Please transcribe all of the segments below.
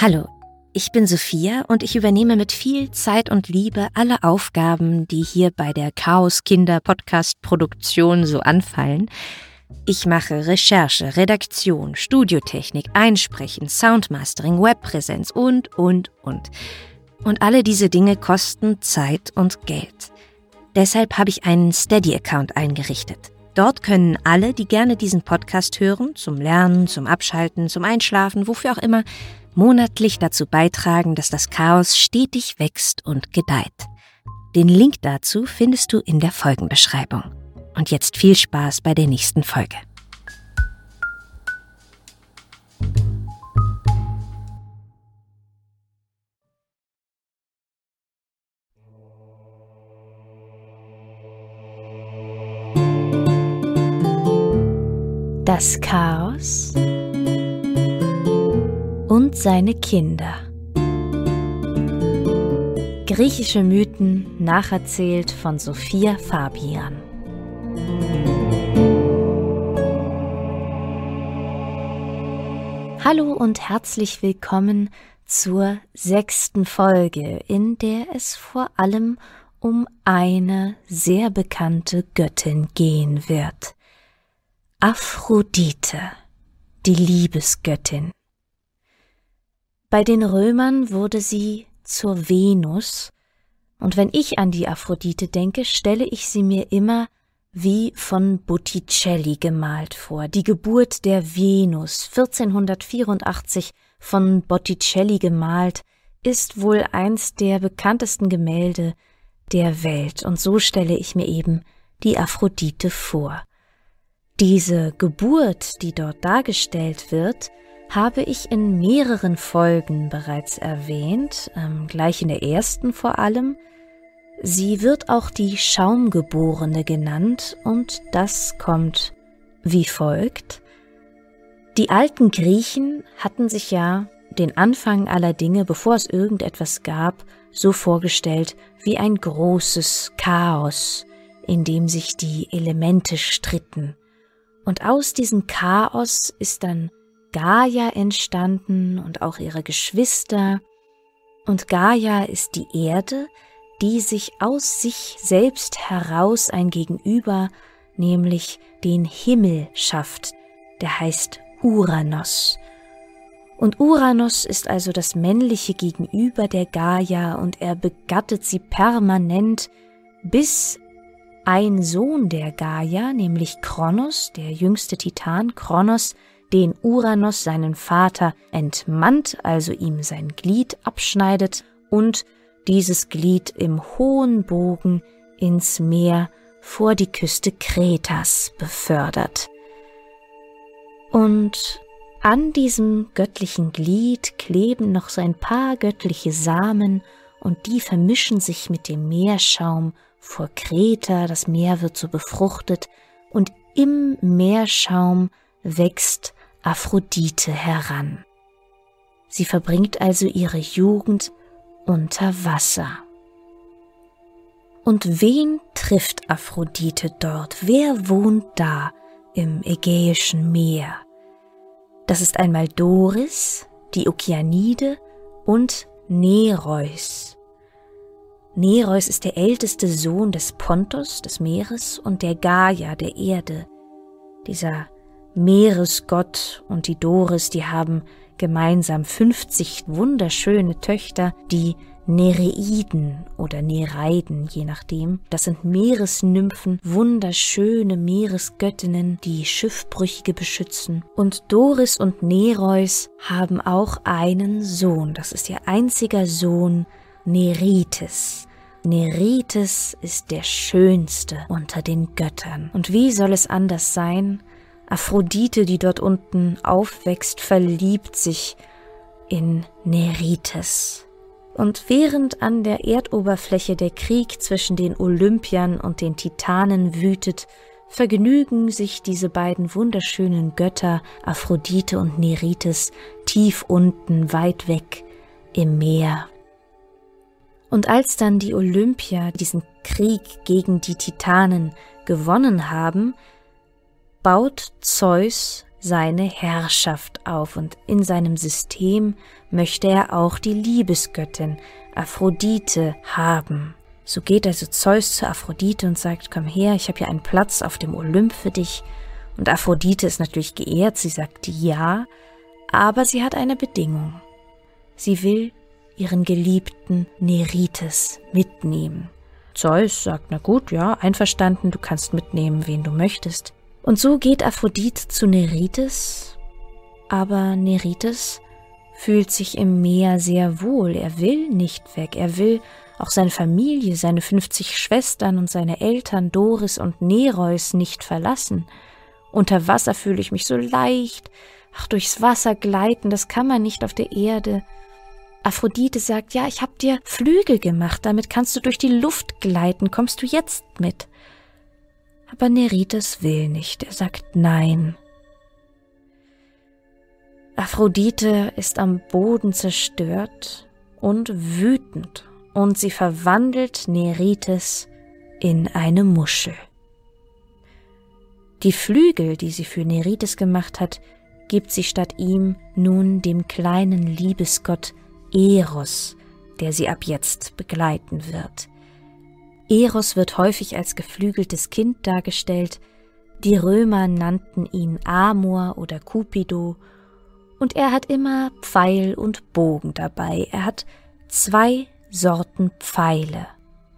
Hallo, ich bin Sophia und ich übernehme mit viel Zeit und Liebe alle Aufgaben, die hier bei der Chaos Kinder Podcast Produktion so anfallen. Ich mache Recherche, Redaktion, Studiotechnik, Einsprechen, Soundmastering, Webpräsenz und, und, und. Und alle diese Dinge kosten Zeit und Geld. Deshalb habe ich einen Steady-Account eingerichtet. Dort können alle, die gerne diesen Podcast hören, zum Lernen, zum Abschalten, zum Einschlafen, wofür auch immer, monatlich dazu beitragen, dass das Chaos stetig wächst und gedeiht. Den Link dazu findest du in der Folgenbeschreibung. Und jetzt viel Spaß bei der nächsten Folge. Das Chaos und seine Kinder. Griechische Mythen nacherzählt von Sophia Fabian. Hallo und herzlich willkommen zur sechsten Folge, in der es vor allem um eine sehr bekannte Göttin gehen wird. Aphrodite, die Liebesgöttin. Bei den Römern wurde sie zur Venus, und wenn ich an die Aphrodite denke, stelle ich sie mir immer wie von Botticelli gemalt vor. Die Geburt der Venus, 1484 von Botticelli gemalt, ist wohl eins der bekanntesten Gemälde der Welt, und so stelle ich mir eben die Aphrodite vor. Diese Geburt, die dort dargestellt wird, habe ich in mehreren Folgen bereits erwähnt, ähm, gleich in der ersten vor allem. Sie wird auch die Schaumgeborene genannt und das kommt wie folgt. Die alten Griechen hatten sich ja den Anfang aller Dinge, bevor es irgendetwas gab, so vorgestellt wie ein großes Chaos, in dem sich die Elemente stritten und aus diesem Chaos ist dann Gaia entstanden und auch ihre Geschwister. Und Gaia ist die Erde, die sich aus sich selbst heraus ein Gegenüber, nämlich den Himmel schafft, der heißt Uranus. Und Uranus ist also das männliche Gegenüber der Gaia und er begattet sie permanent, bis ein Sohn der Gaia, nämlich Kronos, der jüngste Titan Kronos, den Uranus seinen Vater entmannt, also ihm sein Glied abschneidet und dieses Glied im hohen Bogen ins Meer vor die Küste Kretas befördert. Und an diesem göttlichen Glied kleben noch so ein paar göttliche Samen und die vermischen sich mit dem Meerschaum vor Kreta, das Meer wird so befruchtet und im Meerschaum wächst Aphrodite heran. Sie verbringt also ihre Jugend unter Wasser. Und wen trifft Aphrodite dort? Wer wohnt da im Ägäischen Meer? Das ist einmal Doris, die Okeanide und Nereus, Nereus ist der älteste Sohn des Pontos, des Meeres, und der Gaia, der Erde. Dieser Meeresgott und die Doris, die haben gemeinsam 50 wunderschöne Töchter, die Nereiden oder Nereiden, je nachdem. Das sind Meeresnymphen, wunderschöne Meeresgöttinnen, die Schiffbrüchige beschützen. Und Doris und Nereus haben auch einen Sohn. Das ist ihr einziger Sohn, Nerites. Nerites ist der schönste unter den Göttern. Und wie soll es anders sein? Aphrodite, die dort unten aufwächst, verliebt sich in Nerites. Und während an der Erdoberfläche der Krieg zwischen den Olympiern und den Titanen wütet, vergnügen sich diese beiden wunderschönen Götter Aphrodite und Nerites tief unten, weit weg im Meer und als dann die Olympier diesen Krieg gegen die Titanen gewonnen haben, baut Zeus seine Herrschaft auf und in seinem System möchte er auch die Liebesgöttin Aphrodite haben. So geht also Zeus zu Aphrodite und sagt, komm her, ich habe hier einen Platz auf dem Olymp für dich. Und Aphrodite ist natürlich geehrt, sie sagt ja, aber sie hat eine Bedingung. Sie will ihren geliebten Nerites mitnehmen. Zeus sagt, na gut, ja, einverstanden, du kannst mitnehmen, wen du möchtest. Und so geht Aphrodite zu Nerites, aber Nerites fühlt sich im Meer sehr wohl, er will nicht weg, er will auch seine Familie, seine 50 Schwestern und seine Eltern Doris und Nereus nicht verlassen. Unter Wasser fühle ich mich so leicht, ach durchs Wasser gleiten, das kann man nicht auf der Erde. Aphrodite sagt, ja, ich hab dir Flügel gemacht, damit kannst du durch die Luft gleiten, kommst du jetzt mit? Aber Nerites will nicht, er sagt nein. Aphrodite ist am Boden zerstört und wütend und sie verwandelt Nerites in eine Muschel. Die Flügel, die sie für Nerites gemacht hat, gibt sie statt ihm nun dem kleinen Liebesgott Eros, der sie ab jetzt begleiten wird. Eros wird häufig als geflügeltes Kind dargestellt, die Römer nannten ihn Amor oder Cupido, und er hat immer Pfeil und Bogen dabei. Er hat zwei Sorten Pfeile.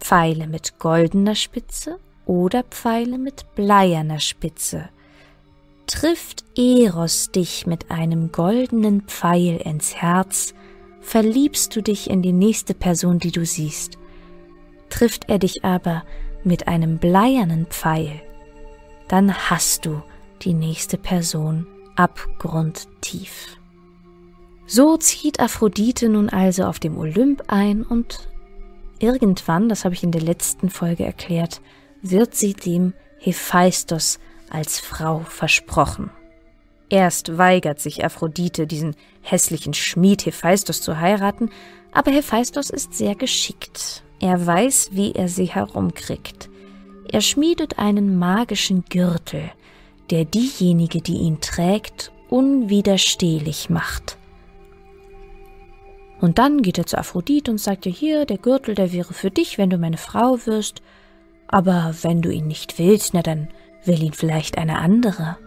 Pfeile mit goldener Spitze oder Pfeile mit bleierner Spitze. Trifft Eros dich mit einem goldenen Pfeil ins Herz, verliebst du dich in die nächste Person, die du siehst. Trifft er dich aber mit einem bleiernen Pfeil, dann hast du die nächste Person abgrundtief. So zieht Aphrodite nun also auf dem Olymp ein und irgendwann, das habe ich in der letzten Folge erklärt, wird sie dem Hephaistos als Frau versprochen. Erst weigert sich Aphrodite, diesen hässlichen Schmied Hephaistos zu heiraten, aber Hephaistos ist sehr geschickt. Er weiß, wie er sie herumkriegt. Er schmiedet einen magischen Gürtel, der diejenige, die ihn trägt, unwiderstehlich macht. Und dann geht er zu Aphrodite und sagt ihr hier, der Gürtel, der wäre für dich, wenn du meine Frau wirst, aber wenn du ihn nicht willst, na dann will ihn vielleicht eine andere.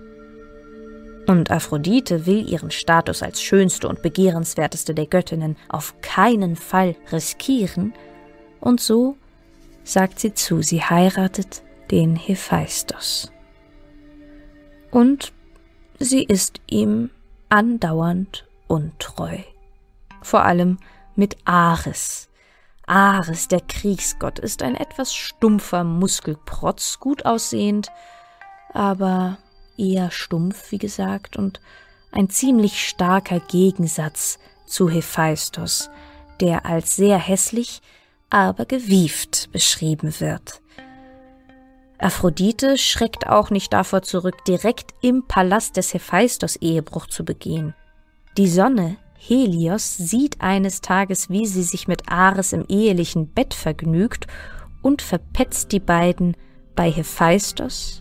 Und Aphrodite will ihren Status als schönste und begehrenswerteste der Göttinnen auf keinen Fall riskieren, und so sagt sie zu, sie heiratet den Hephaistos. Und sie ist ihm andauernd untreu. Vor allem mit Ares. Ares, der Kriegsgott, ist ein etwas stumpfer Muskelprotz, gut aussehend, aber eher stumpf, wie gesagt, und ein ziemlich starker Gegensatz zu Hephaistos, der als sehr hässlich, aber gewieft beschrieben wird. Aphrodite schreckt auch nicht davor zurück, direkt im Palast des Hephaistos Ehebruch zu begehen. Die Sonne, Helios, sieht eines Tages, wie sie sich mit Ares im ehelichen Bett vergnügt und verpetzt die beiden bei Hephaistos.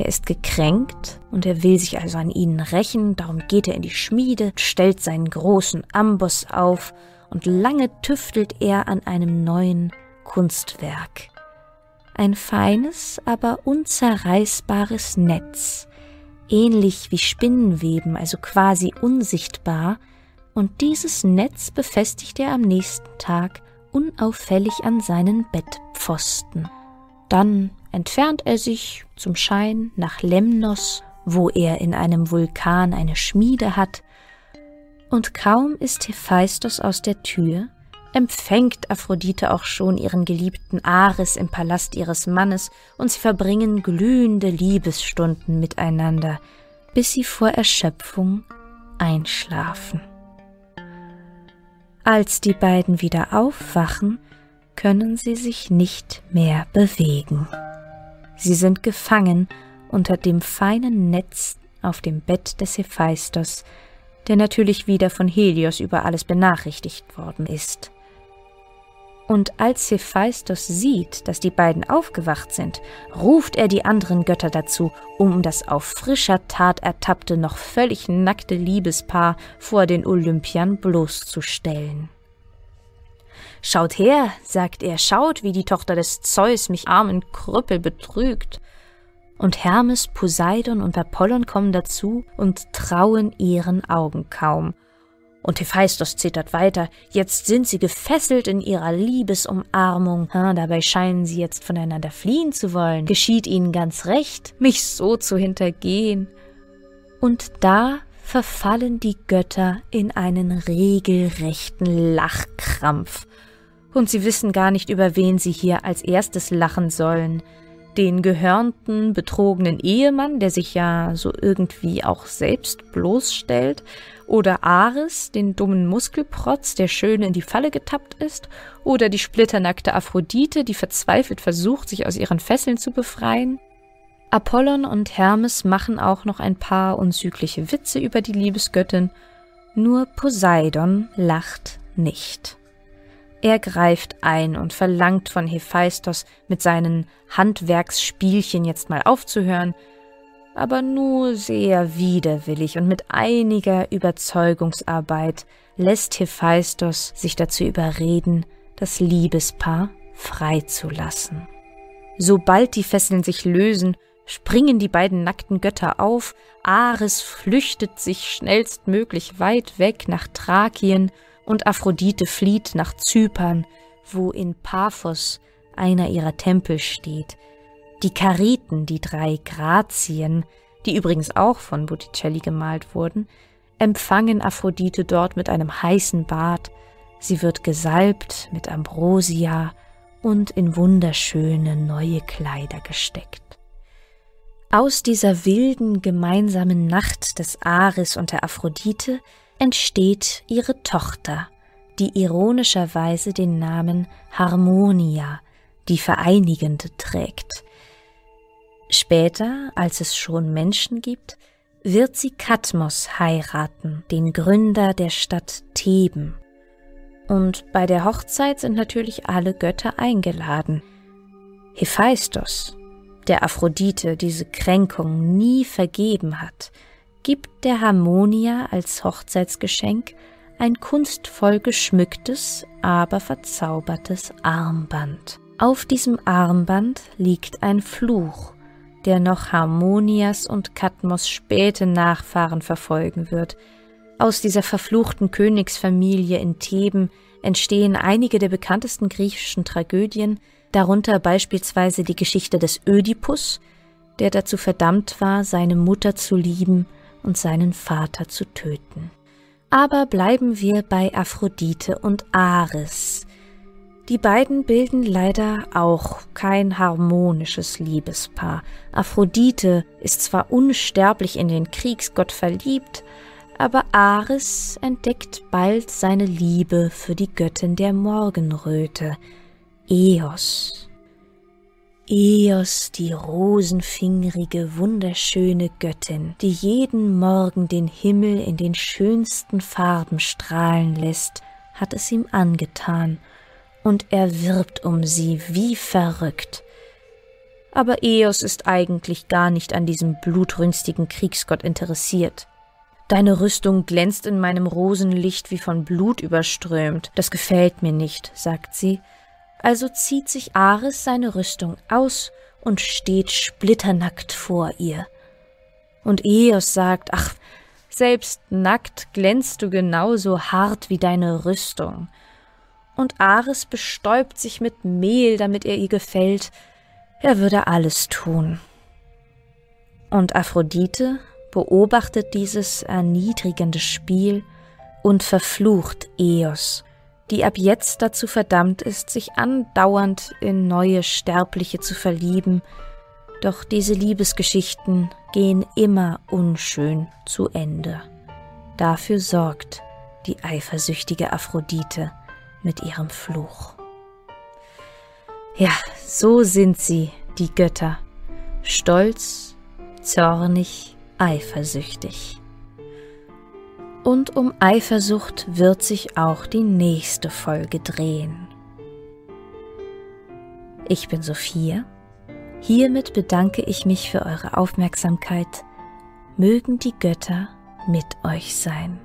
Der ist gekränkt und er will sich also an ihnen rächen, darum geht er in die Schmiede, stellt seinen großen Amboss auf und lange tüftelt er an einem neuen Kunstwerk. Ein feines, aber unzerreißbares Netz, ähnlich wie Spinnenweben, also quasi unsichtbar, und dieses Netz befestigt er am nächsten Tag unauffällig an seinen Bettpfosten. Dann entfernt er sich zum Schein nach Lemnos, wo er in einem Vulkan eine Schmiede hat, und kaum ist Hephaistos aus der Tür, empfängt Aphrodite auch schon ihren geliebten Ares im Palast ihres Mannes, und sie verbringen glühende Liebesstunden miteinander, bis sie vor Erschöpfung einschlafen. Als die beiden wieder aufwachen, können sie sich nicht mehr bewegen. Sie sind gefangen unter dem feinen Netz auf dem Bett des Hephaistos, der natürlich wieder von Helios über alles benachrichtigt worden ist. Und als Hephaistos sieht, dass die beiden aufgewacht sind, ruft er die anderen Götter dazu, um das auf frischer Tat ertappte, noch völlig nackte Liebespaar vor den Olympiern bloßzustellen. Schaut her, sagt er, schaut, wie die Tochter des Zeus mich armen Krüppel betrügt. Und Hermes, Poseidon und Apollon kommen dazu und trauen ihren Augen kaum und Hephaistos zittert weiter. Jetzt sind sie gefesselt in ihrer Liebesumarmung. Ha, dabei scheinen sie jetzt voneinander fliehen zu wollen. Geschieht ihnen ganz recht, mich so zu hintergehen. Und da verfallen die Götter in einen regelrechten Lachkrampf. Und sie wissen gar nicht, über wen sie hier als erstes lachen sollen den gehörnten, betrogenen Ehemann, der sich ja so irgendwie auch selbst bloßstellt, oder Ares, den dummen Muskelprotz, der schön in die Falle getappt ist, oder die splitternackte Aphrodite, die verzweifelt versucht, sich aus ihren Fesseln zu befreien. Apollon und Hermes machen auch noch ein paar unzügliche Witze über die Liebesgöttin, nur Poseidon lacht nicht. Er greift ein und verlangt von Hephaistos, mit seinen Handwerksspielchen jetzt mal aufzuhören, aber nur sehr widerwillig und mit einiger Überzeugungsarbeit lässt Hephaistos sich dazu überreden, das Liebespaar freizulassen. Sobald die Fesseln sich lösen, springen die beiden nackten Götter auf, Ares flüchtet sich schnellstmöglich weit weg nach Thrakien und Aphrodite flieht nach Zypern, wo in Paphos einer ihrer Tempel steht. Die Kariten, die drei Grazien, die übrigens auch von Botticelli gemalt wurden, empfangen Aphrodite dort mit einem heißen Bad. Sie wird gesalbt mit Ambrosia und in wunderschöne neue Kleider gesteckt. Aus dieser wilden gemeinsamen Nacht des Ares und der Aphrodite entsteht ihre Tochter, die ironischerweise den Namen Harmonia, die Vereinigende, trägt. Später, als es schon Menschen gibt, wird sie Kadmos heiraten, den Gründer der Stadt Theben. Und bei der Hochzeit sind natürlich alle Götter eingeladen. Hephaistos, der Aphrodite diese Kränkung nie vergeben hat, gibt der Harmonia als Hochzeitsgeschenk ein kunstvoll geschmücktes, aber verzaubertes Armband. Auf diesem Armband liegt ein Fluch, der noch Harmonias und Kadmos späte Nachfahren verfolgen wird. Aus dieser verfluchten Königsfamilie in Theben entstehen einige der bekanntesten griechischen Tragödien, darunter beispielsweise die Geschichte des Ödipus, der dazu verdammt war, seine Mutter zu lieben und seinen Vater zu töten. Aber bleiben wir bei Aphrodite und Ares. Die beiden bilden leider auch kein harmonisches Liebespaar. Aphrodite ist zwar unsterblich in den Kriegsgott verliebt, aber Ares entdeckt bald seine Liebe für die Göttin der Morgenröte, Eos. Eos, die rosenfingerige, wunderschöne Göttin, die jeden Morgen den Himmel in den schönsten Farben strahlen lässt, hat es ihm angetan, und er wirbt um sie wie verrückt. Aber Eos ist eigentlich gar nicht an diesem blutrünstigen Kriegsgott interessiert. Deine Rüstung glänzt in meinem Rosenlicht wie von Blut überströmt. Das gefällt mir nicht, sagt sie, also zieht sich Ares seine Rüstung aus und steht splitternackt vor ihr. Und Eos sagt, ach, selbst nackt glänzt du genauso hart wie deine Rüstung. Und Ares bestäubt sich mit Mehl, damit er ihr gefällt. Er würde alles tun. Und Aphrodite beobachtet dieses erniedrigende Spiel und verflucht Eos die ab jetzt dazu verdammt ist, sich andauernd in neue Sterbliche zu verlieben, doch diese Liebesgeschichten gehen immer unschön zu Ende. Dafür sorgt die eifersüchtige Aphrodite mit ihrem Fluch. Ja, so sind sie, die Götter, stolz, zornig, eifersüchtig. Und um Eifersucht wird sich auch die nächste Folge drehen. Ich bin Sophia. Hiermit bedanke ich mich für eure Aufmerksamkeit. Mögen die Götter mit euch sein.